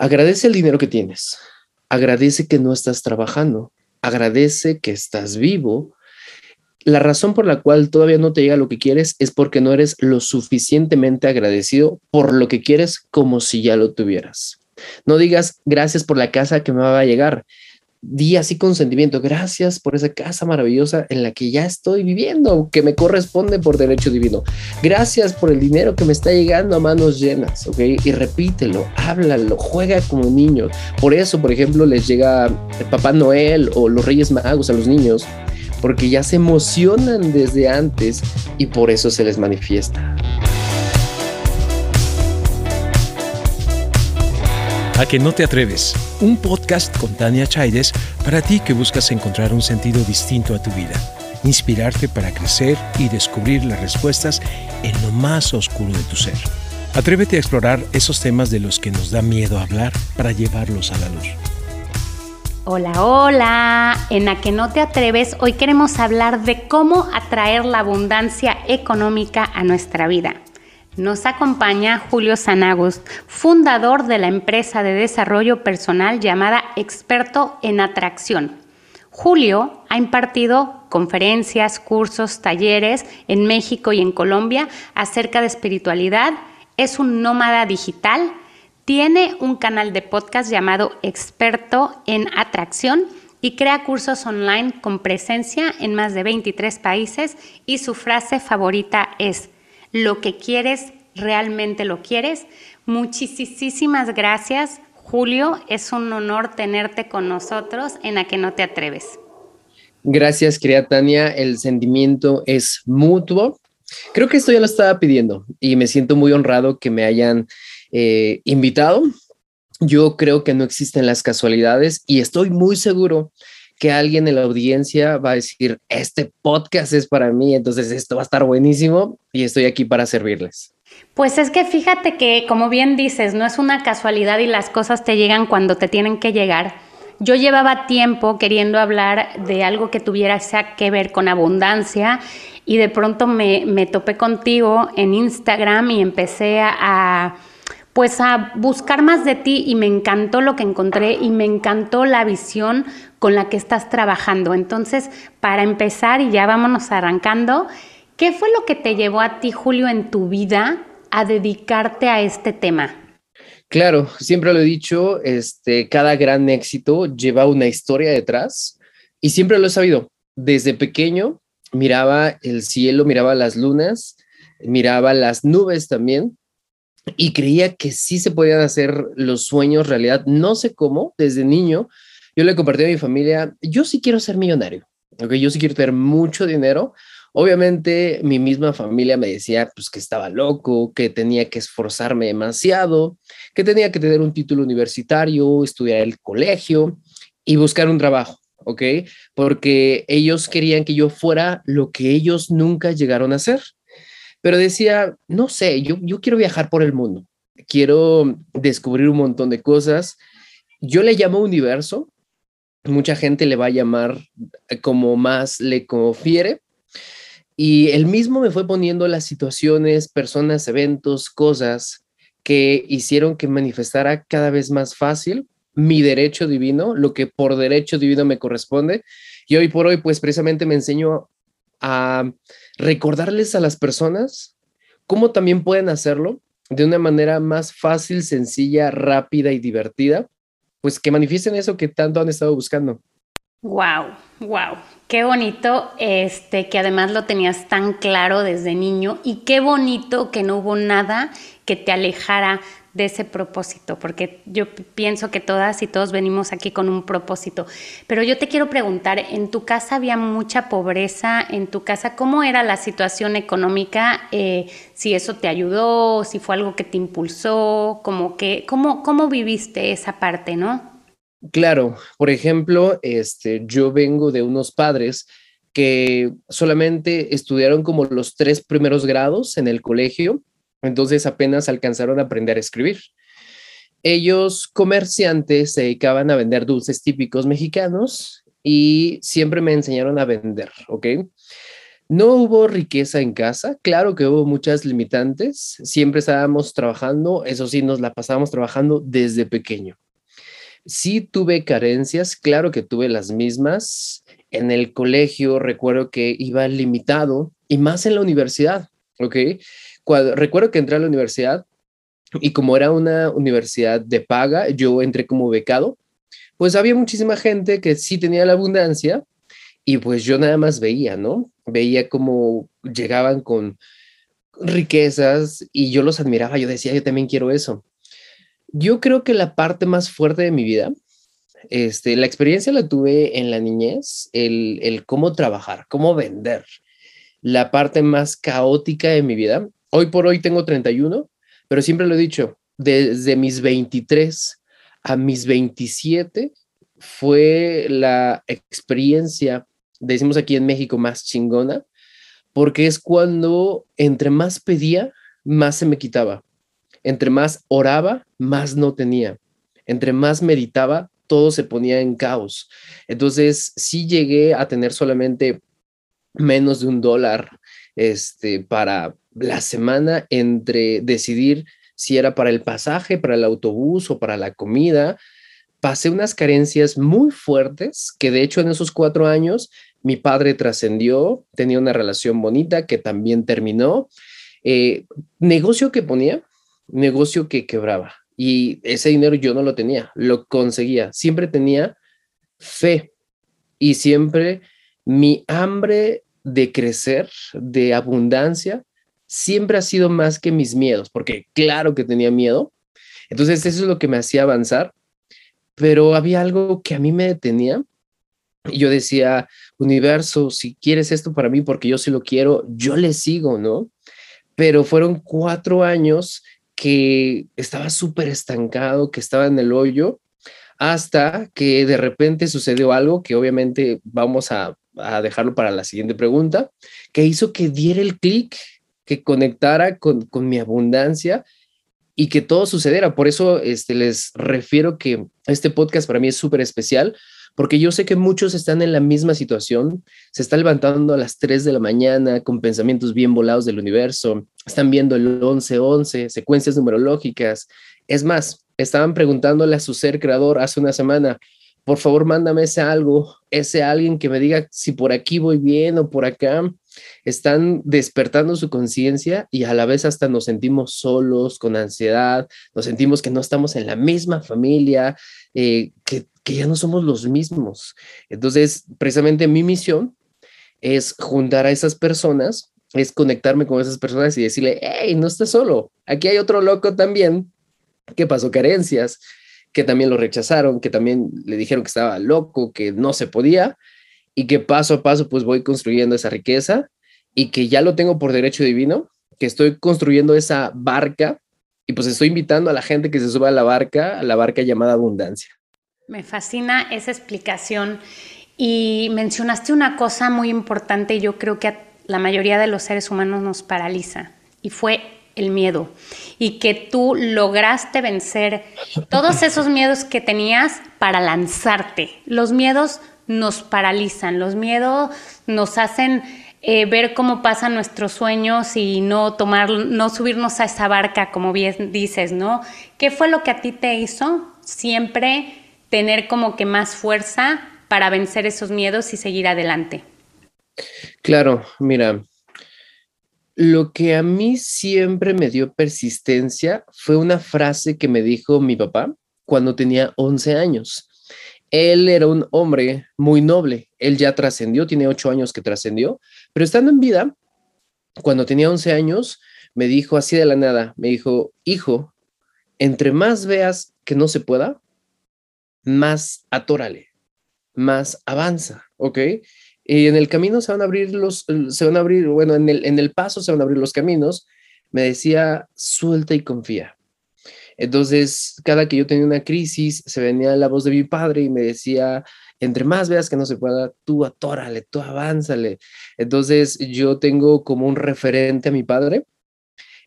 Agradece el dinero que tienes, agradece que no estás trabajando, agradece que estás vivo. La razón por la cual todavía no te llega lo que quieres es porque no eres lo suficientemente agradecido por lo que quieres como si ya lo tuvieras. No digas gracias por la casa que me va a llegar di así con sentimiento, gracias por esa casa maravillosa en la que ya estoy viviendo, que me corresponde por derecho divino. Gracias por el dinero que me está llegando a manos llenas, ¿ok? Y repítelo, háblalo, juega como niño. Por eso, por ejemplo, les llega el Papá Noel o los Reyes Magos a los niños, porque ya se emocionan desde antes y por eso se les manifiesta. A que no te atreves. Un podcast con Tania Chaides para ti que buscas encontrar un sentido distinto a tu vida, inspirarte para crecer y descubrir las respuestas en lo más oscuro de tu ser. Atrévete a explorar esos temas de los que nos da miedo hablar para llevarlos a la luz. Hola, hola. En A que no te atreves, hoy queremos hablar de cómo atraer la abundancia económica a nuestra vida. Nos acompaña Julio Sanagust, fundador de la empresa de desarrollo personal llamada Experto en Atracción. Julio ha impartido conferencias, cursos, talleres en México y en Colombia acerca de espiritualidad. Es un nómada digital. Tiene un canal de podcast llamado Experto en Atracción y crea cursos online con presencia en más de 23 países y su frase favorita es lo que quieres, realmente lo quieres. Muchísimas gracias, Julio. Es un honor tenerte con nosotros en A que no te atreves. Gracias, querida Tania. El sentimiento es mutuo. Creo que esto ya lo estaba pidiendo y me siento muy honrado que me hayan eh, invitado. Yo creo que no existen las casualidades y estoy muy seguro que alguien en la audiencia va a decir, este podcast es para mí, entonces esto va a estar buenísimo y estoy aquí para servirles. Pues es que fíjate que, como bien dices, no es una casualidad y las cosas te llegan cuando te tienen que llegar. Yo llevaba tiempo queriendo hablar de algo que tuviera que ver con abundancia y de pronto me, me topé contigo en Instagram y empecé a pues a buscar más de ti y me encantó lo que encontré y me encantó la visión con la que estás trabajando. Entonces, para empezar y ya vámonos arrancando, ¿qué fue lo que te llevó a ti, Julio, en tu vida a dedicarte a este tema? Claro, siempre lo he dicho, este, cada gran éxito lleva una historia detrás y siempre lo he sabido. Desde pequeño miraba el cielo, miraba las lunas, miraba las nubes también y creía que sí se podían hacer los sueños realidad. No sé cómo, desde niño, yo le compartí a mi familia, yo sí quiero ser millonario, ¿ok? Yo sí quiero tener mucho dinero. Obviamente mi misma familia me decía pues que estaba loco, que tenía que esforzarme demasiado, que tenía que tener un título universitario, estudiar el colegio y buscar un trabajo, ¿ok? Porque ellos querían que yo fuera lo que ellos nunca llegaron a ser pero decía, no sé, yo, yo quiero viajar por el mundo, quiero descubrir un montón de cosas. Yo le llamo universo, mucha gente le va a llamar como más le confiere. Y él mismo me fue poniendo las situaciones, personas, eventos, cosas que hicieron que manifestara cada vez más fácil mi derecho divino, lo que por derecho divino me corresponde. Y hoy por hoy, pues precisamente me enseño a recordarles a las personas cómo también pueden hacerlo de una manera más fácil, sencilla, rápida y divertida, pues que manifiesten eso que tanto han estado buscando. Wow, wow, qué bonito, este, que además lo tenías tan claro desde niño y qué bonito que no hubo nada que te alejara de ese propósito, porque yo pienso que todas y todos venimos aquí con un propósito. Pero yo te quiero preguntar, ¿en tu casa había mucha pobreza? ¿En tu casa cómo era la situación económica? Eh, si eso te ayudó, si fue algo que te impulsó, como que, ¿cómo, cómo viviste esa parte, no? Claro, por ejemplo, este, yo vengo de unos padres que solamente estudiaron como los tres primeros grados en el colegio entonces apenas alcanzaron a aprender a escribir. Ellos, comerciantes, se dedicaban a vender dulces típicos mexicanos y siempre me enseñaron a vender, ¿ok? No hubo riqueza en casa, claro que hubo muchas limitantes, siempre estábamos trabajando, eso sí, nos la pasábamos trabajando desde pequeño. Sí tuve carencias, claro que tuve las mismas. En el colegio recuerdo que iba limitado y más en la universidad, ¿ok? Recuerdo que entré a la universidad y como era una universidad de paga, yo entré como becado, pues había muchísima gente que sí tenía la abundancia y pues yo nada más veía, ¿no? Veía cómo llegaban con riquezas y yo los admiraba, yo decía, yo también quiero eso. Yo creo que la parte más fuerte de mi vida, este, la experiencia la tuve en la niñez, el, el cómo trabajar, cómo vender. La parte más caótica de mi vida, hoy por hoy tengo 31, pero siempre lo he dicho, desde mis 23 a mis 27 fue la experiencia, decimos aquí en México, más chingona, porque es cuando entre más pedía, más se me quitaba. Entre más oraba, más no tenía. Entre más meditaba, todo se ponía en caos. Entonces, sí llegué a tener solamente menos de un dólar este, para la semana entre decidir si era para el pasaje, para el autobús o para la comida. Pasé unas carencias muy fuertes que de hecho en esos cuatro años mi padre trascendió, tenía una relación bonita que también terminó. Eh, negocio que ponía, negocio que quebraba. Y ese dinero yo no lo tenía, lo conseguía. Siempre tenía fe y siempre mi hambre de crecer, de abundancia, siempre ha sido más que mis miedos, porque claro que tenía miedo. Entonces eso es lo que me hacía avanzar, pero había algo que a mí me detenía. Y yo decía, universo, si quieres esto para mí, porque yo sí lo quiero, yo le sigo, ¿no? Pero fueron cuatro años que estaba súper estancado, que estaba en el hoyo, hasta que de repente sucedió algo que obviamente vamos a dejarlo para la siguiente pregunta, que hizo que diera el clic, que conectara con, mi abundancia y que todo sucediera. Por eso este, les refiero que este podcast para mí es súper especial, porque yo sé que muchos están en la misma situación, se están levantando a las 3 de la mañana con pensamientos bien volados del universo, están viendo el 11-11, secuencias numerológicas. Es más, estaban preguntándole a su ser creador hace una semana, por favor, mándame ese algo, ese alguien que me diga si por aquí voy bien o por acá. Están despertando su conciencia y a la vez hasta nos sentimos solos, con ansiedad, nos sentimos que no estamos en la misma familia, eh, que, que ya no somos los mismos. Entonces, precisamente mi misión es juntar a esas personas, es conectarme con esas personas y decirle, hey, no estás solo, aquí hay otro loco también que pasó carencias, que también lo rechazaron, que también le dijeron que estaba loco, que no se podía, y que paso a paso pues voy construyendo esa riqueza y que ya lo tengo por derecho divino, que estoy construyendo esa barca y pues estoy invitando a la gente que se suba a la barca, a la barca llamada abundancia. Me fascina esa explicación y mencionaste una cosa muy importante y yo creo que la mayoría de los seres humanos nos paraliza y fue el miedo y que tú lograste vencer todos esos miedos que tenías para lanzarte. Los miedos nos paralizan, los miedos nos hacen eh, ver cómo pasan nuestros sueños y no tomar, no subirnos a esa barca, como bien dices, ¿no? ¿Qué fue lo que a ti te hizo siempre tener como que más fuerza para vencer esos miedos y seguir adelante? Claro, mira, lo que a mí siempre me dio persistencia fue una frase que me dijo mi papá cuando tenía 11 años. Él era un hombre muy noble, él ya trascendió, tiene 8 años que trascendió, pero estando en vida, cuando tenía 11 años, me dijo así de la nada, me dijo, hijo, entre más veas que no se pueda, más atórale, más avanza, ¿ok? Y en el camino se van a abrir los, se van a abrir, bueno, en el, en el paso se van a abrir los caminos, me decía, suelta y confía. Entonces, cada que yo tenía una crisis, se venía la voz de mi padre y me decía, entre más veas que no se pueda, tú atórale, tú avánzale. Entonces, yo tengo como un referente a mi padre.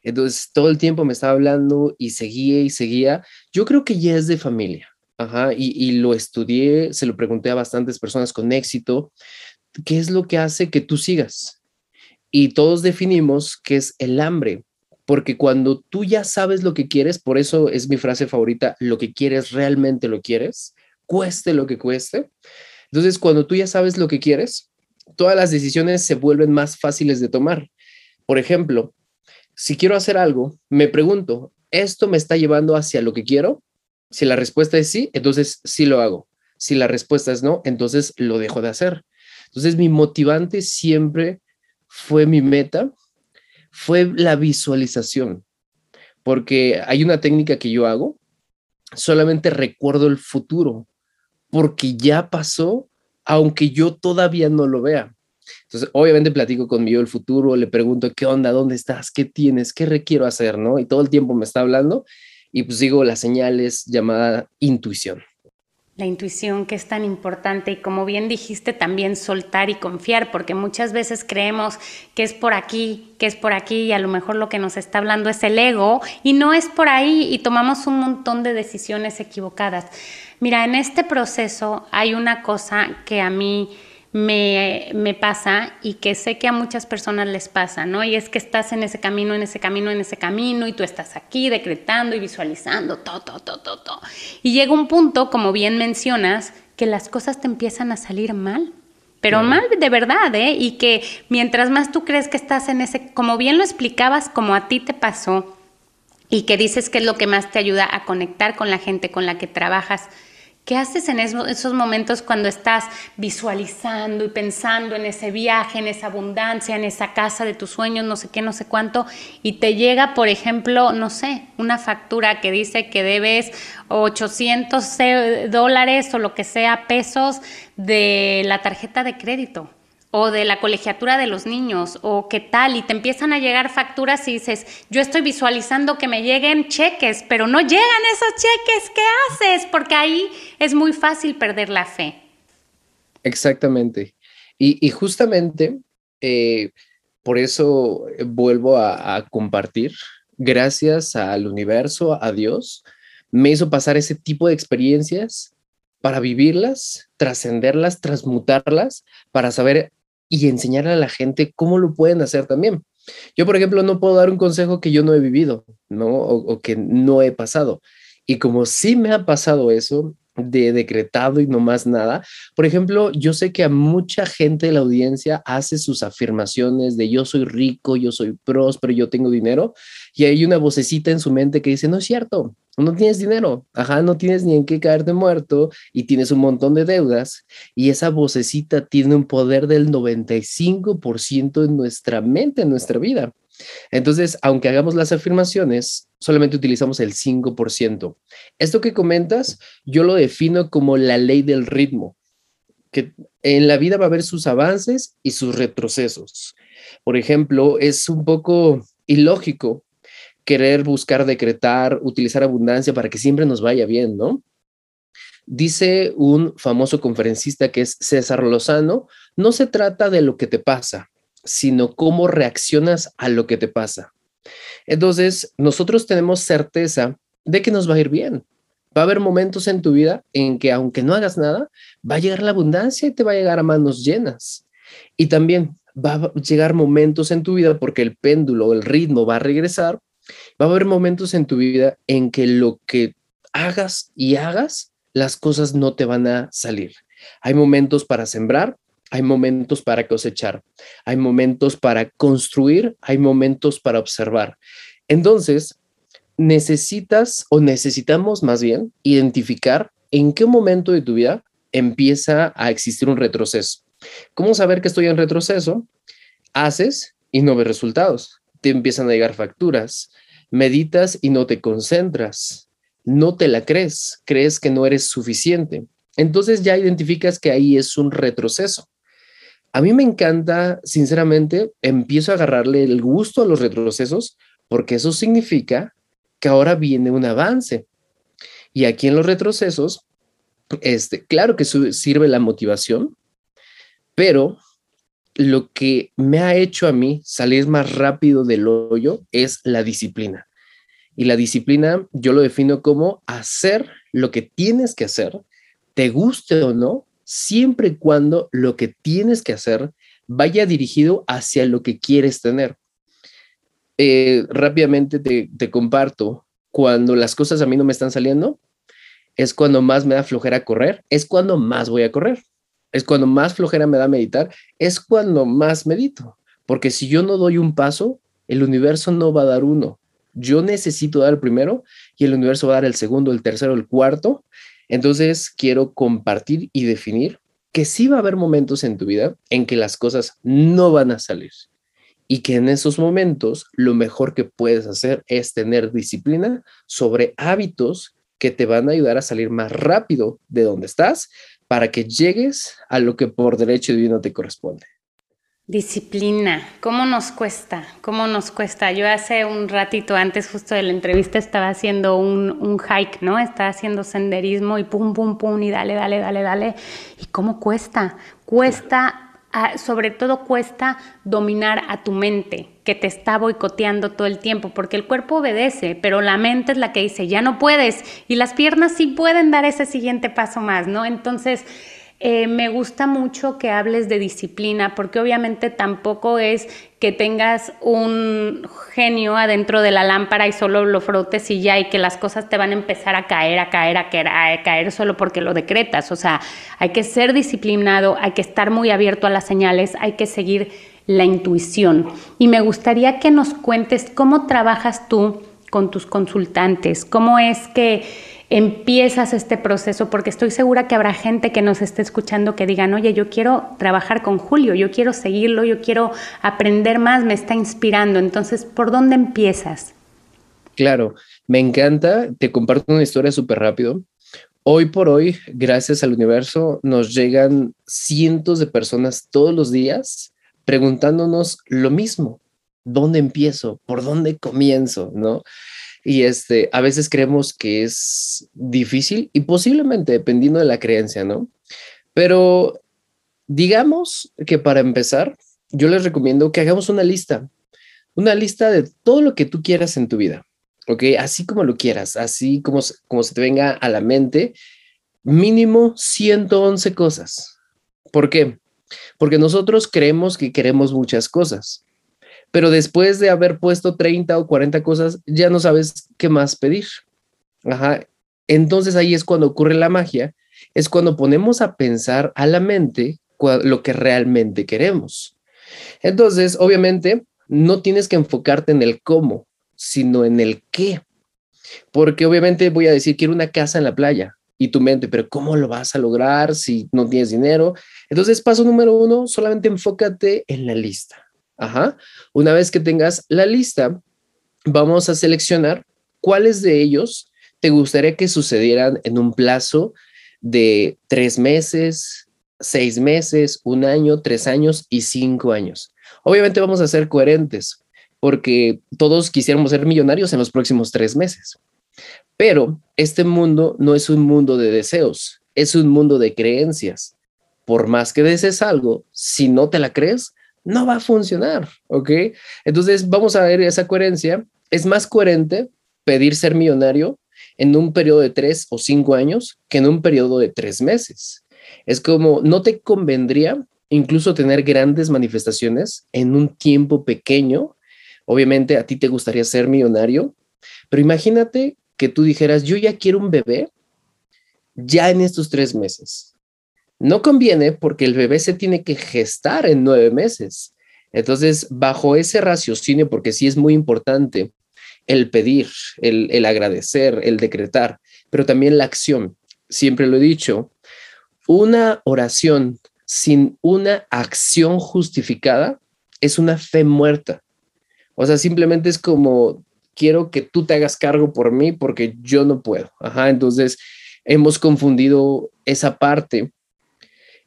Entonces, todo el tiempo me estaba hablando y seguía y seguía. Yo creo que ya es de familia. Ajá, y, y lo estudié, se lo pregunté a bastantes personas con éxito. ¿Qué es lo que hace que tú sigas? y todos definimos qué es el hambre, porque cuando tú ya sabes lo que quieres, por eso es mi frase favorita, lo que quieres realmente lo quieres, cueste lo que cueste. Entonces, cuando tú ya sabes lo que quieres, todas las decisiones se vuelven más fáciles de tomar. Por ejemplo, si quiero hacer algo, me pregunto, ¿esto me está llevando hacia lo que quiero? Si la respuesta es sí, entonces sí lo hago. Si la respuesta es no, entonces lo dejo de hacer. Entonces mi motivante siempre fue mi meta, fue la visualización, porque hay una técnica que yo hago, solamente recuerdo el futuro, porque ya pasó, aunque yo todavía no lo vea. Entonces, obviamente platico conmigo el futuro, le pregunto, ¿qué onda? ¿Dónde estás? ¿Qué tienes? ¿Qué requiero hacer? ¿No? Y todo el tiempo me está hablando y pues digo las señales llamada intuición. La intuición que es tan importante y como bien dijiste también soltar y confiar, porque muchas veces creemos que es por aquí, que es por aquí y a lo mejor lo que nos está hablando es el ego y no es por ahí y tomamos un montón de decisiones equivocadas. Mira, en este proceso hay una cosa que a mí me, me, pasa y que sé que a muchas personas les pasa, ¿no? Y es que estás en ese camino, en ese camino, en ese camino y tú estás aquí decretando y visualizando, todo, todo, todo, todo. Y llega un punto, como bien mencionas, que las cosas te empiezan a salir mal. Pero mal de verdad, ¿eh? Y que mientras más tú crees que estás en ese, como bien lo explicabas, como a ti te pasó, y que dices que es lo que más te ayuda a conectar con la gente con la que trabajas, ¿Qué haces en esos momentos cuando estás visualizando y pensando en ese viaje, en esa abundancia, en esa casa de tus sueños, no sé qué, no sé cuánto, y te llega, por ejemplo, no sé, una factura que dice que debes 800 dólares o lo que sea, pesos de la tarjeta de crédito? O de la colegiatura de los niños o qué tal y te empiezan a llegar facturas y dices, yo estoy visualizando que me lleguen cheques, pero no llegan esos cheques, ¿qué haces? Porque ahí es muy fácil perder la fe. Exactamente. Y, justamente eh, por eso vuelvo a, a compartir, gracias al universo, a Dios, me hizo pasar ese tipo de experiencias para vivirlas, trascenderlas, transmutarlas, para saber y enseñarle a la gente cómo lo pueden hacer también. Yo, por ejemplo, no puedo dar un consejo que yo no he vivido, ¿no? O, que no he pasado. Y como sí me ha pasado eso, de decretado y no más nada. Por ejemplo, yo sé que a mucha gente de la audiencia hace sus afirmaciones de yo soy rico, yo soy próspero, yo tengo dinero, y hay una vocecita en su mente que dice, no es cierto, no tienes dinero, ajá, no tienes ni en qué caerte muerto y tienes un montón de deudas y esa vocecita tiene un poder del 95% en nuestra mente, en nuestra vida. Entonces, aunque hagamos las afirmaciones, solamente utilizamos el 5%. Esto que comentas, yo lo defino como la ley del ritmo, que en la vida va a haber sus avances y sus retrocesos. Por ejemplo, es un poco ilógico querer buscar decretar, utilizar abundancia para que siempre nos vaya bien, ¿no? Dice un famoso conferencista que es César Lozano, no se trata de lo que te pasa, sino cómo reaccionas a lo que te pasa. Entonces, nosotros tenemos certeza de que nos va a ir bien. Va a haber momentos en tu vida en que aunque no hagas nada, va a llegar la abundancia y te va a llegar a manos llenas. Y también va a llegar momentos en tu vida porque el péndulo, el ritmo va a regresar Va a haber momentos en tu vida en que lo que hagas y hagas, las cosas no te van a salir. Hay momentos para sembrar, hay momentos para cosechar, hay momentos para construir, hay momentos para observar. Entonces, necesitas o necesitamos más bien identificar en qué momento de tu vida empieza a existir un retroceso. ¿Cómo saber que estoy en retroceso? Haces y no ves resultados. Te empiezan a llegar facturas, meditas y no te concentras, no te la crees, crees que no eres suficiente. Entonces ya identificas que ahí es un retroceso. A mí me encanta, sinceramente, empiezo a agarrarle el gusto a los retrocesos porque eso significa que ahora viene un avance. Y aquí en los retrocesos, este, claro que sirve la motivación, pero lo que me ha hecho a mí salir más rápido del hoyo es la disciplina. Y la disciplina yo lo defino como hacer lo que tienes que hacer, te guste o no, siempre y cuando lo que tienes que hacer vaya dirigido hacia lo que quieres tener. Eh, rápidamente te, te comparto, cuando las cosas a mí no me están saliendo, es cuando más me da flojera correr, es cuando más voy a correr, es cuando más flojera me da meditar, es cuando más medito, porque si yo no doy un paso, el universo no va a dar uno. Yo necesito dar el primero y el universo va a dar el segundo, el tercero, el cuarto. Entonces quiero compartir y definir que sí va a haber momentos en tu vida en que las cosas no van a salir y que en esos momentos lo mejor que puedes hacer es tener disciplina sobre hábitos que te van a ayudar a salir más rápido de donde estás para que llegues a lo que por derecho divino te corresponde. Disciplina, ¿cómo nos cuesta? ¿Cómo nos cuesta? Yo hace un ratito antes justo de la entrevista estaba haciendo un, un, hike, ¿no? Estaba haciendo senderismo y pum, pum, pum, y dale, dale, dale, dale. ¿Y cómo cuesta? Cuesta sobre todo cuesta dominar a tu mente, que te está boicoteando todo el tiempo, porque el cuerpo obedece, pero la mente es la que dice, ya no puedes, y las piernas sí pueden dar ese siguiente paso más, ¿no? Entonces, eh, me gusta mucho que hables de disciplina, porque obviamente tampoco es que tengas un genio adentro de la lámpara y solo lo frotes y ya, y que las cosas te van a empezar a caer, a caer, a caer, a caer solo porque lo decretas. O sea, hay que ser disciplinado, hay que estar muy abierto a las señales, hay que seguir la intuición. Y me gustaría que nos cuentes cómo trabajas tú con tus consultantes, cómo es que empiezas este proceso, porque estoy segura que habrá gente que nos esté escuchando que digan, oye, yo quiero trabajar con Julio, yo quiero seguirlo, yo quiero aprender más, me está inspirando. Entonces, ¿por dónde empiezas? Claro, me encanta, te comparto una historia súper rápido. Hoy por hoy, gracias al universo, nos llegan cientos de personas todos los días preguntándonos lo mismo. ¿Dónde empiezo? ¿Por dónde comienzo? ¿No? Y este, a veces creemos que es difícil y posiblemente dependiendo de la creencia, ¿no? Pero digamos que para empezar, yo les recomiendo que hagamos una lista, una lista de todo lo que tú quieras en tu vida, ¿ok? Así como lo quieras, así como, como se te venga a la mente, mínimo 111 cosas. ¿Por qué? Porque nosotros creemos que queremos muchas cosas pero después de haber puesto 30 o 40 cosas, ya no sabes qué más pedir. Ajá. Entonces ahí es cuando ocurre la magia, es cuando ponemos a pensar a la mente lo que realmente queremos. Entonces, obviamente, no tienes que enfocarte en el cómo, sino en el qué. Porque obviamente voy a decir, quiero una casa en la playa y tu mente, pero ¿cómo lo vas a lograr si no tienes dinero? Entonces, paso número uno, solamente enfócate en la lista. Ajá. Una vez que tengas la lista, vamos a seleccionar cuáles de ellos te gustaría que sucedieran en un plazo de tres meses, seis meses, un año, tres años y cinco años. Obviamente vamos a ser coherentes porque todos quisiéramos ser millonarios en los próximos tres meses. Pero este mundo no es un mundo de deseos, es un mundo de creencias. Por más que desees algo, si no te la crees, no va a funcionar, ¿ok? Entonces vamos a ver esa coherencia. Es más coherente pedir ser millonario en un periodo de tres o cinco años que en un periodo de tres meses. Es como, no te convendría incluso tener grandes manifestaciones en un tiempo pequeño. Obviamente a ti te gustaría ser millonario, pero imagínate que tú dijeras, yo ya quiero un bebé ya en estos tres meses. No conviene porque el bebé se tiene que gestar en nueve meses. Entonces, bajo ese raciocinio, porque sí es muy importante el pedir, el, agradecer, el decretar, pero también la acción. Siempre lo he dicho, una oración sin una acción justificada es una fe muerta. O sea, simplemente es como, quiero que tú te hagas cargo por mí porque yo no puedo. Ajá, entonces hemos confundido esa parte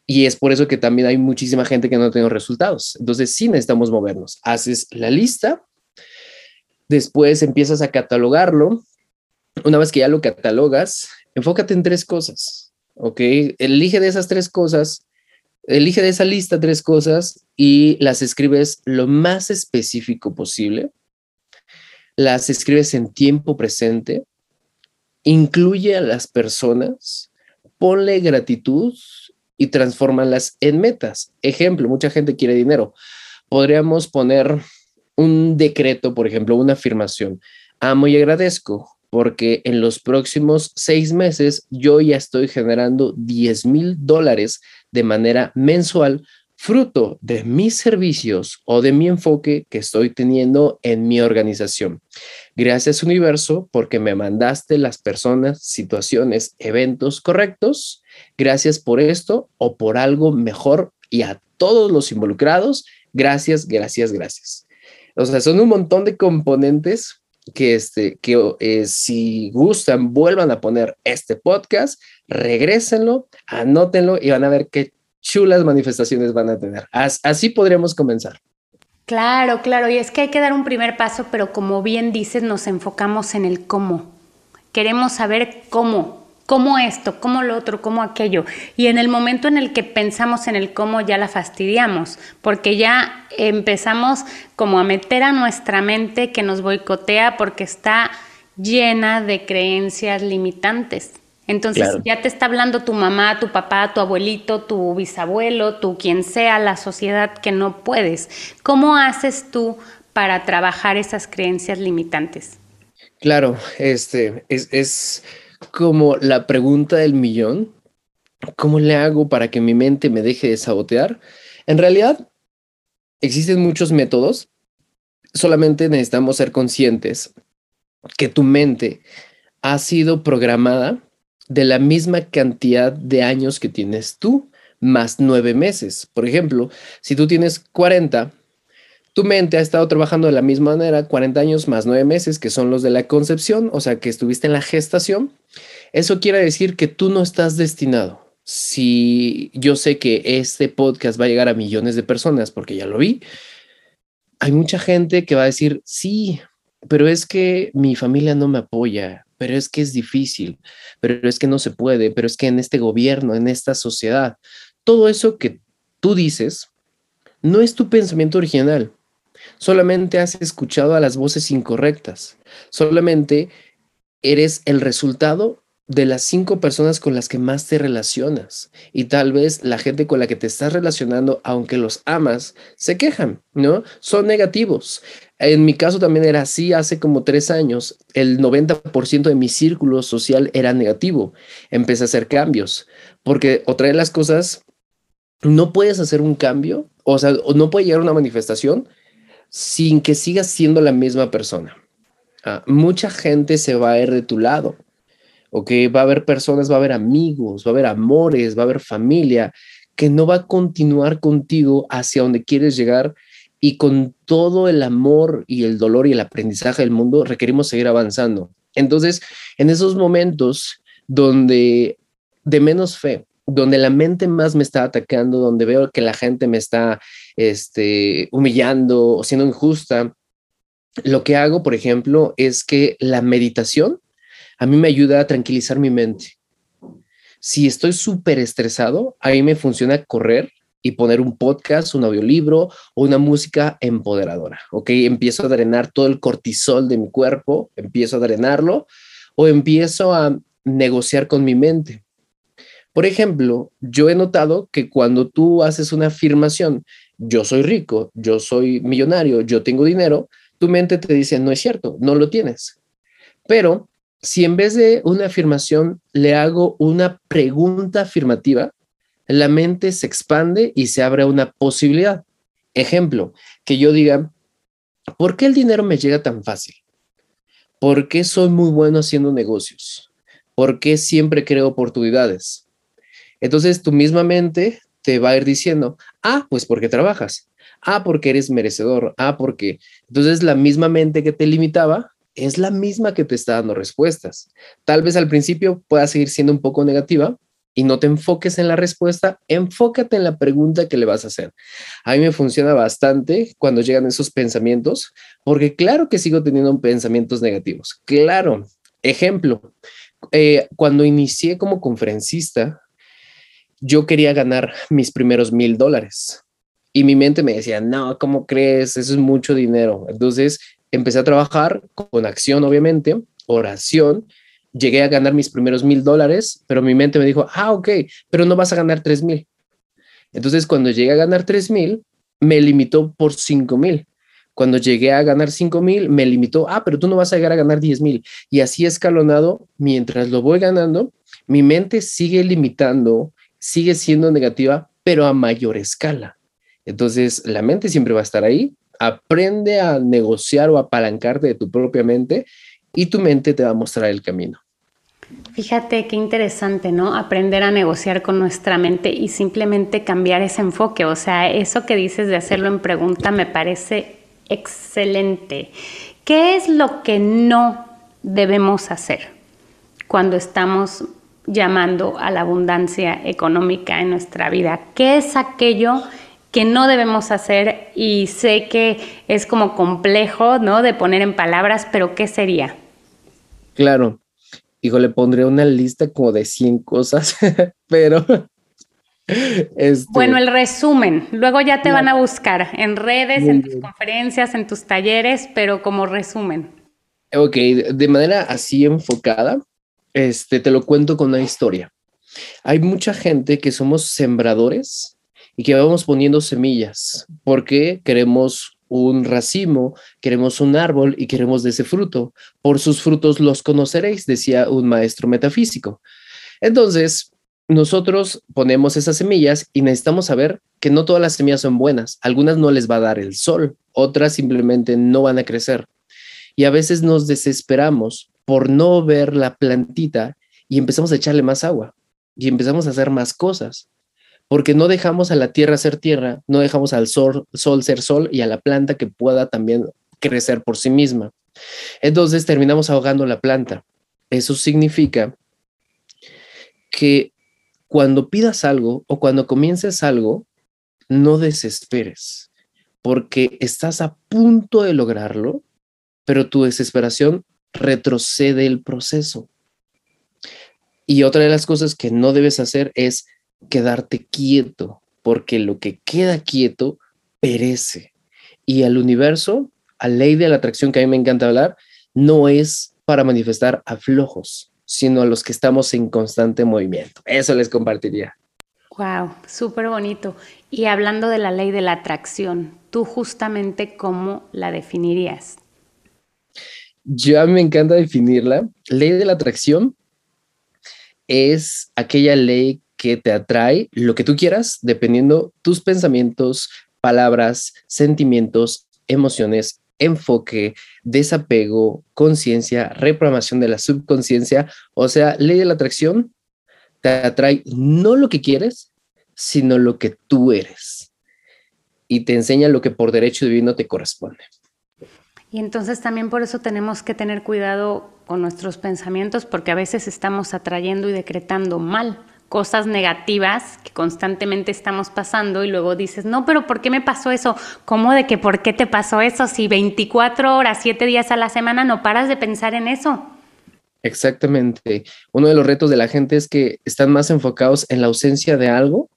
y es por eso que también hay muchísima gente que no ha tenido resultados. Entonces sí necesitamos movernos. Haces la lista, después empiezas a catalogarlo. Una vez que ya lo catalogas, enfócate en tres cosas, ¿ok? Elige de esas tres cosas, elige de esa lista tres cosas y las escribes lo más específico posible. Las escribes en tiempo presente. Incluye a las personas, ponle gratitud y transfórmalas en metas. Ejemplo, mucha gente quiere dinero. Podríamos poner un decreto, por ejemplo, una afirmación. Amo y agradezco porque en los próximos seis meses yo ya estoy generando 10 mil dólares de manera mensual fruto de mis servicios o de mi enfoque que estoy teniendo en mi organización. Gracias universo porque me mandaste las personas, situaciones, eventos correctos. Gracias por esto o por algo mejor y a todos los involucrados. Gracias, gracias, gracias. O sea, son un montón de componentes que, este, que eh, si gustan, vuelvan a poner este podcast, regrésenlo, anótenlo y van a ver qué chulas manifestaciones van a tener. así podríamos comenzar. Claro, claro, y es que hay que dar un primer paso, pero como bien dices, nos enfocamos en el cómo. Queremos saber cómo, cómo esto, cómo lo otro, cómo aquello. Y en el momento en el que pensamos en el cómo ya la fastidiamos, porque ya empezamos como a meter a nuestra mente que nos boicotea porque está llena de creencias limitantes. Entonces ya te está hablando tu mamá, tu papá, tu abuelito, tu bisabuelo, tu quien sea, la sociedad que no puedes. ¿Cómo haces tú para trabajar esas creencias limitantes? Claro, este es, es como la pregunta del millón. ¿Cómo le hago para que mi mente me deje de sabotear? En realidad, existen muchos métodos. Solamente necesitamos ser conscientes que tu mente ha sido programada de la misma cantidad de años que tienes tú, más nueve meses. Por ejemplo, si tú tienes 40, tu mente ha estado trabajando de la misma manera 40 años más nueve meses, que son los de la concepción, o sea, que estuviste en la gestación. Eso quiere decir que tú no estás destinado. Si yo sé que este podcast va a llegar a millones de personas, porque ya lo vi, hay mucha gente que va a decir, sí, pero es que mi familia no me apoya, pero es que es difícil, pero es que no se puede, pero es que en este gobierno, en esta sociedad, todo eso que tú dices no es tu pensamiento original. Solamente has escuchado a las voces incorrectas. Solamente eres el resultado de las cinco personas con las que más te relacionas. Y tal vez la gente con la que te estás relacionando, aunque los amas, se quejan, ¿no? Son negativos. En mi caso también era así hace como tres años. El 90% de mi círculo social era negativo. Empecé a hacer cambios, porque otra de las cosas, no puedes hacer un cambio, o sea, no puede llegar a una manifestación sin que sigas siendo la misma persona. Ah, mucha gente se va a ir de tu lado, ¿ok? Va a haber personas, va a haber amigos, va a haber amores, va a haber familia que no va a continuar contigo hacia donde quieres llegar y con todo el amor y el dolor y el aprendizaje del mundo requerimos seguir avanzando. Entonces, en esos momentos donde de menos fe, donde la mente más me está atacando, donde veo que la gente me está este, humillando o siendo injusta, lo que hago, por ejemplo, es que la meditación a mí me ayuda a tranquilizar mi mente. Si estoy súper estresado, a mí me funciona correr y poner un podcast, un audiolibro o una música empoderadora, ¿ok? Empiezo a drenar todo el cortisol de mi cuerpo, empiezo a drenarlo o empiezo a negociar con mi mente. Por ejemplo, yo he notado que cuando tú haces una afirmación, yo soy rico, yo soy millonario, yo tengo dinero, tu mente te dice, no es cierto, no lo tienes. Pero si en vez de una afirmación le hago una pregunta afirmativa, la mente se expande y se abre una posibilidad. Ejemplo, que yo diga, ¿por qué el dinero me llega tan fácil? ¿Por qué soy muy bueno haciendo negocios? ¿Por qué siempre creo oportunidades? Entonces tu misma mente te va a ir diciendo, ah, pues porque trabajas, ah, porque eres merecedor, ah, porque... Entonces la misma mente que te limitaba es la misma que te está dando respuestas. Tal vez al principio pueda seguir siendo un poco negativa y no te enfoques en la respuesta, enfócate en la pregunta que le vas a hacer. A mí me funciona bastante cuando llegan esos pensamientos, porque claro que sigo teniendo pensamientos negativos. Claro. Ejemplo, eh, cuando inicié como conferencista, yo quería ganar mis primeros mil dólares. Y mi mente me decía, no, ¿cómo crees? Eso es mucho dinero. Entonces empecé a trabajar con acción, obviamente, oración, llegué a ganar mis primeros mil dólares, pero mi mente me dijo, ah, ok, pero no vas a ganar tres mil. Entonces, cuando llegué a ganar tres mil, me limitó por cinco mil. Cuando llegué a ganar cinco mil, me limitó, ah, pero tú no vas a llegar a ganar diez mil. Y así escalonado, mientras lo voy ganando, mi mente sigue limitando, sigue siendo negativa, pero a mayor escala. Entonces, la mente siempre va a estar ahí. Aprende a negociar o apalancarte de tu propia mente y tu mente te va a mostrar el camino. Fíjate qué interesante, ¿no? Aprender a negociar con nuestra mente y simplemente cambiar ese enfoque. O sea, eso que dices de hacerlo en pregunta me parece excelente. ¿Qué es lo que no debemos hacer cuando estamos llamando a la abundancia económica en nuestra vida? ¿Qué es aquello que no debemos hacer? Y sé que es como complejo, ¿no? De poner en palabras, pero ¿qué sería? Claro, digo, le pondré una lista como de 100 cosas, pero... Este, bueno, el resumen. Luego ya te van a buscar en redes, en tus conferencias, en tus talleres, pero como resumen. Ok, de manera así enfocada, este, te lo cuento con una historia. Hay mucha gente que somos sembradores y que vamos poniendo semillas porque queremos un racimo, queremos un árbol y queremos de ese fruto. Por sus frutos los conoceréis, decía un maestro metafísico. Entonces, nosotros ponemos esas semillas y necesitamos saber que no todas las semillas son buenas. Algunas no les va a dar el sol, otras simplemente no van a crecer. Y a veces nos desesperamos por no ver la plantita y empezamos a echarle más agua y empezamos a hacer más cosas porque no dejamos a la tierra ser tierra, no dejamos al sol, sol ser sol y a la planta que pueda también crecer por sí misma. Entonces terminamos ahogando la planta. Eso significa que cuando pidas algo o cuando comiences algo, no desesperes, porque estás a punto de lograrlo, pero tu desesperación retrocede el proceso. Y otra de las cosas que no debes hacer es quedarte quieto, porque lo que queda quieto perece. Y el universo, a ley de la atracción que a mí me encanta hablar, no es para manifestar a flojos, sino a los que estamos en constante movimiento. Eso les compartiría. Wow, súper bonito. Y hablando de la ley de la atracción, ¿tú justamente cómo la definirías? Yo a mí me encanta definirla. Ley de la atracción es aquella ley que te atrae lo que tú quieras, dependiendo tus pensamientos, palabras, sentimientos, emociones, enfoque, desapego, conciencia, reprogramación de la subconsciencia. O sea, ley de la atracción te atrae no lo que quieres, sino lo que tú eres. Y te enseña lo que por derecho divino te corresponde. Y entonces también por eso tenemos que tener cuidado con nuestros pensamientos, porque a veces estamos atrayendo y decretando mal cosas negativas que constantemente estamos pasando y luego dices, no, pero ¿por qué me pasó eso? ¿Cómo de que por qué te pasó eso? Si 24 horas, 7 días a la semana no paras de pensar en eso. Exactamente. Uno de los retos de la gente es que están más enfocados en la ausencia de algo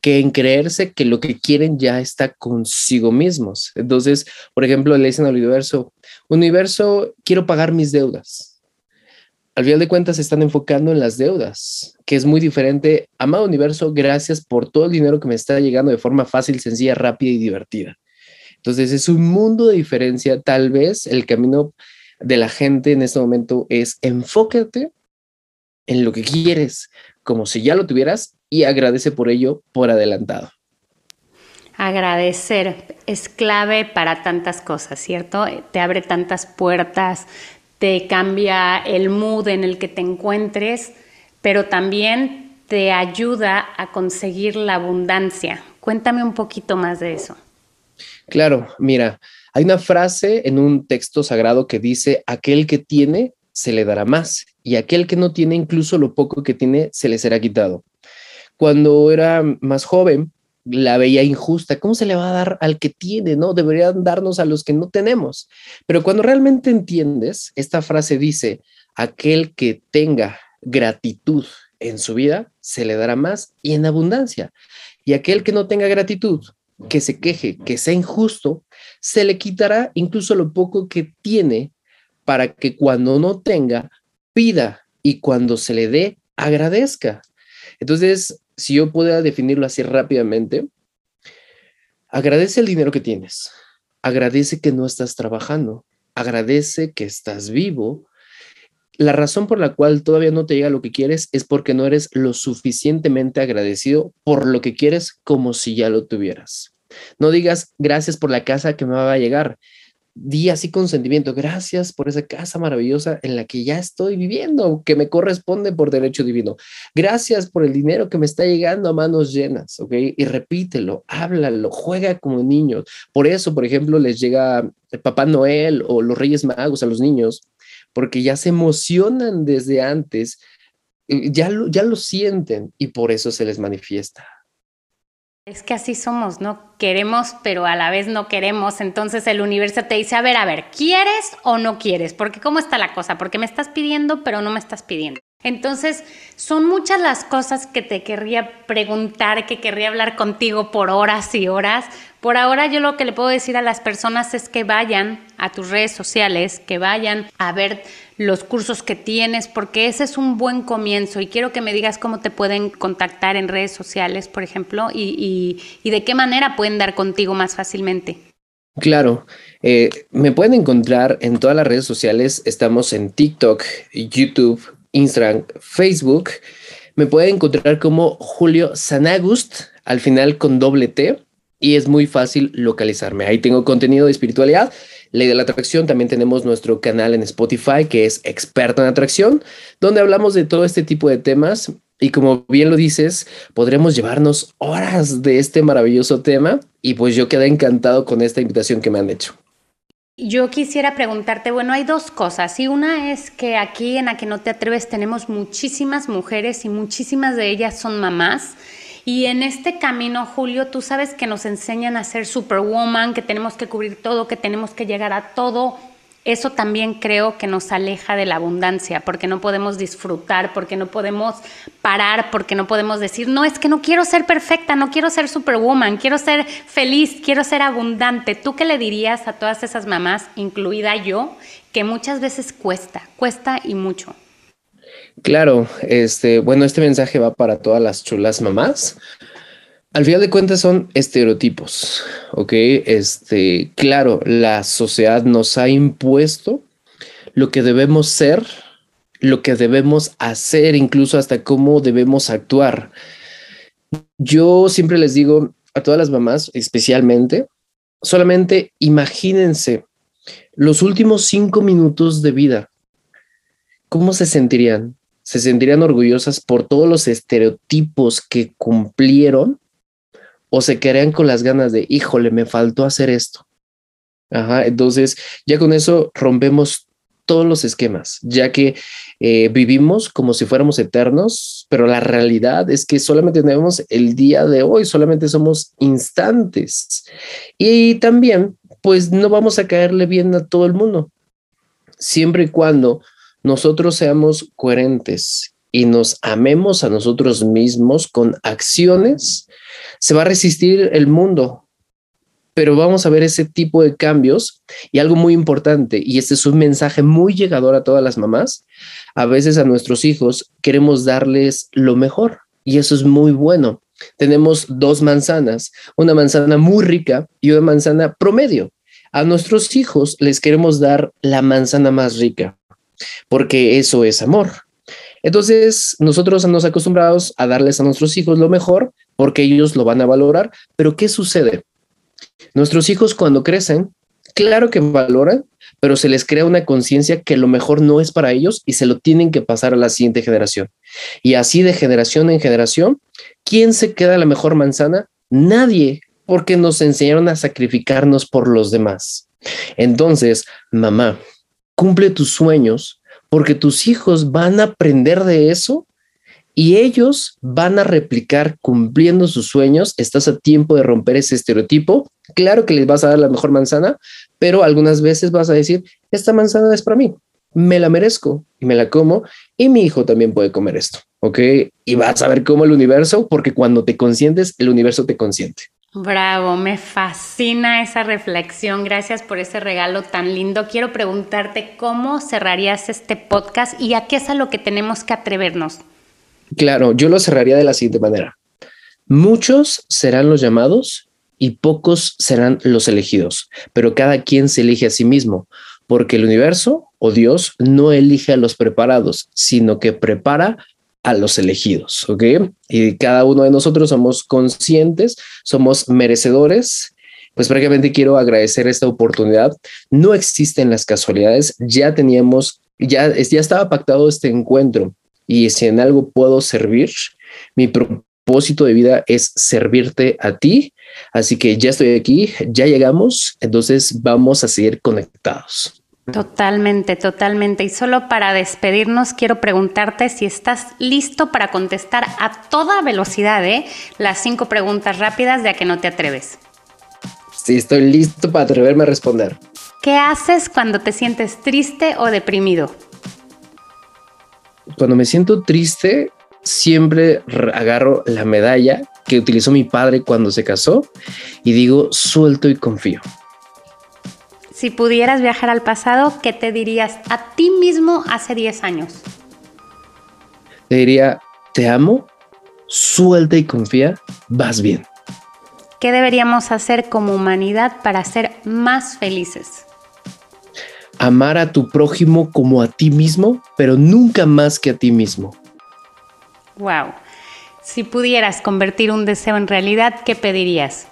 que en creerse que lo que quieren ya está consigo mismos. Entonces, por ejemplo, le dicen al universo, universo, quiero pagar mis deudas al final de cuentas se están enfocando en las deudas, que es muy diferente. Amado universo, gracias por todo el dinero que me está llegando de forma fácil, sencilla, rápida y divertida. Entonces es un mundo de diferencia. Tal vez el camino de la gente en este momento es enfócate en lo que quieres, como si ya lo tuvieras, y agradece por ello por adelantado. Agradecer es clave para tantas cosas, ¿cierto? Te abre tantas puertas, te cambia el mood en el que te encuentres, pero también te ayuda a conseguir la abundancia. Cuéntame un poquito más de eso. Claro, mira, hay una frase en un texto sagrado que dice, aquel que tiene, se le dará más, y aquel que no tiene, incluso lo poco que tiene, se le será quitado. Cuando era más joven, la veía injusta. ¿Cómo se le va a dar al que tiene? No, deberían darnos a los que no tenemos. Pero cuando realmente entiendes, esta frase dice, aquel que tenga gratitud en su vida, se le dará más y en abundancia. Y aquel que no tenga gratitud, que se queje, que sea injusto, se le quitará incluso lo poco que tiene para que cuando no tenga, pida y cuando se le dé, agradezca. Entonces, si yo pudiera definirlo así rápidamente, agradece el dinero que tienes, agradece que no estás trabajando, agradece que estás vivo. La razón por la cual todavía no te llega lo que quieres es porque no eres lo suficientemente agradecido por lo que quieres como si ya lo tuvieras. No digas gracias por la casa que me va a llegar di así con sentimiento, gracias por esa casa maravillosa en la que ya estoy viviendo, que me corresponde por derecho divino. Gracias por el dinero que me está llegando a manos llenas, ¿ok? Y repítelo, háblalo, juega como niños. Por eso, por ejemplo, les llega el Papá Noel o los Reyes Magos a los niños, porque ya se emocionan desde antes, eh, ya ya lo sienten y por eso se les manifiesta. Es que así somos, ¿no? Queremos, pero a la vez no queremos. Entonces el universo te dice, a ver, a ver, ¿quieres o no quieres? Porque ¿cómo está la cosa? Porque me estás pidiendo, pero no me estás pidiendo. Entonces, son muchas las cosas que te querría preguntar, que querría hablar contigo por horas y horas. Por ahora yo lo que le puedo decir a las personas es que vayan a tus redes sociales, que vayan a ver los cursos que tienes, porque ese es un buen comienzo. Y quiero que me digas cómo te pueden contactar en redes sociales, por ejemplo, y, de qué manera pueden dar contigo más fácilmente. Claro, eh, me pueden encontrar en todas las redes sociales. Estamos en TikTok, YouTube, Instagram, Facebook. Me pueden encontrar como Julio Sanagust, al final con doble T, y es muy fácil localizarme. Ahí tengo contenido de espiritualidad, ley de la atracción. También tenemos nuestro canal en Spotify, que es Experto en Atracción, donde hablamos de todo este tipo de temas. Y como bien lo dices, podremos llevarnos horas de este maravilloso tema. Y pues yo quedé encantado con esta invitación que me han hecho. Yo quisiera preguntarte, bueno, hay dos cosas. Y una es que aquí en A que no te atreves tenemos muchísimas mujeres y muchísimas de ellas son mamás. Y en este camino, Julio, tú sabes que nos enseñan a ser superwoman, que tenemos que cubrir todo, que tenemos que llegar a todo eso también creo que nos aleja de la abundancia, porque no podemos disfrutar, porque no podemos parar, porque no podemos decir, no, es que no quiero ser perfecta, no quiero ser superwoman, quiero ser feliz, quiero ser abundante. ¿Tú qué le dirías a todas esas mamás, incluida yo, que muchas veces cuesta, cuesta y mucho? Claro, este, bueno, este mensaje va para todas las chulas mamás, al final de cuentas son estereotipos, ¿ok? Este, claro, la sociedad nos ha impuesto lo que debemos ser, lo que debemos hacer, incluso hasta cómo debemos actuar. Yo siempre les digo a todas las mamás, especialmente, solamente imagínense los últimos cinco minutos de vida. ¿Cómo se sentirían? ¿Se sentirían orgullosas por todos los estereotipos que cumplieron? O se quedarían con las ganas de, híjole, me faltó hacer esto. Ajá, entonces ya con eso rompemos todos los esquemas, ya que eh, vivimos como si fuéramos eternos, pero la realidad es que solamente tenemos el día de hoy, solamente somos instantes. Y también, pues no vamos a caerle bien a todo el mundo, siempre y cuando nosotros seamos coherentes y nos amemos a nosotros mismos con acciones se va a resistir el mundo, pero vamos a ver ese tipo de cambios y algo muy importante, y este es un mensaje muy llegador a todas las mamás, a veces a nuestros hijos queremos darles lo mejor y eso es muy bueno. Tenemos dos manzanas, una manzana muy rica y una manzana promedio. A nuestros hijos les queremos dar la manzana más rica, porque eso es amor. Entonces, nosotros nos acostumbrados a darles a nuestros hijos lo mejor porque ellos lo van a valorar, pero ¿qué sucede? Nuestros hijos cuando crecen, claro que valoran, pero se les crea una conciencia que lo mejor no es para ellos y se lo tienen que pasar a la siguiente generación. Y así de generación en generación, ¿quién se queda la mejor manzana? Nadie, porque nos enseñaron a sacrificarnos por los demás. Entonces, mamá, cumple tus sueños porque tus hijos van a aprender de eso y ellos van a replicar cumpliendo sus sueños. Estás a tiempo de romper ese estereotipo. Claro que les vas a dar la mejor manzana, pero algunas veces vas a decir, esta manzana es para mí, me la merezco y me la como y mi hijo también puede comer esto, ¿ok? Y vas a ver cómo el universo, porque cuando te consientes, el universo te consiente. Bravo, me fascina esa reflexión. Gracias por ese regalo tan lindo. Quiero preguntarte cómo cerrarías este podcast y a qué es a lo que tenemos que atrevernos. Claro, yo lo cerraría de la siguiente manera. Muchos serán los llamados y pocos serán los elegidos, pero cada quien se elige a sí mismo, porque el universo o Dios no elige a los preparados, sino que prepara a los elegidos, ¿ok? Y cada uno de nosotros somos conscientes, somos merecedores. Pues prácticamente quiero agradecer esta oportunidad. No existen las casualidades, ya teníamos, ya, ya estaba pactado este encuentro y si en algo puedo servir, mi propósito de vida es servirte a ti. Así que ya estoy aquí, ya llegamos, entonces vamos a seguir conectados. Totalmente, totalmente. Y solo para despedirnos, quiero preguntarte si estás listo para contestar a toda velocidad ¿eh? las cinco preguntas rápidas de a que no te atreves. Sí, estoy listo para atreverme a responder. ¿Qué haces cuando te sientes triste o deprimido? Cuando me siento triste, siempre agarro la medalla que utilizó mi padre cuando se casó y digo, suelto y confío. Si pudieras viajar al pasado, ¿qué te dirías a ti mismo hace 10 años? Te diría, te amo, suelta y confía, vas bien. ¿Qué deberíamos hacer como humanidad para ser más felices? Amar a tu prójimo como a ti mismo, pero nunca más que a ti mismo. Wow. Si pudieras convertir un deseo en realidad, ¿qué pedirías?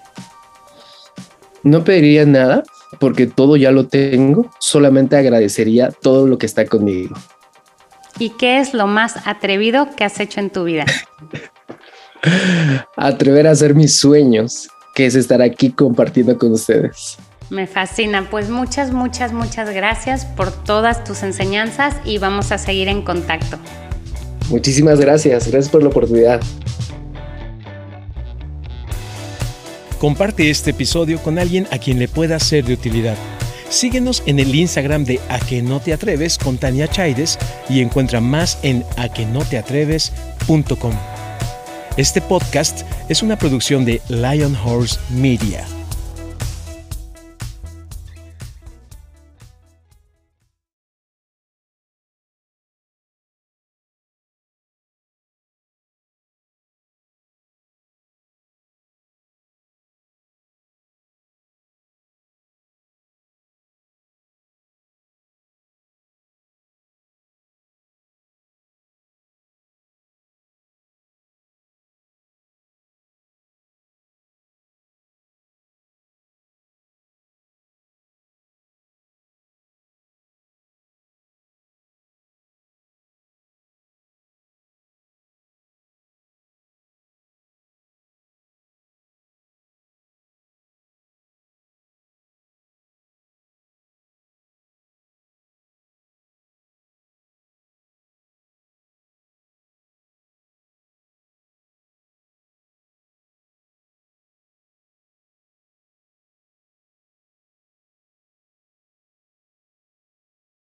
No pediría nada, porque todo ya lo tengo, solamente agradecería todo lo que está conmigo. ¿Y qué es lo más atrevido que has hecho en tu vida? Atrever a hacer mis sueños, que es estar aquí compartiendo con ustedes. Me fascina, pues muchas, muchas, muchas gracias por todas tus enseñanzas y vamos a seguir en contacto. Muchísimas gracias, gracias por la oportunidad. Comparte este episodio con alguien a quien le pueda ser de utilidad. Síguenos en el Instagram de A que no te atreves con Tania Chaides y encuentra más en aquenoteatreves.com. Este podcast es una producción de Lion Horse Media.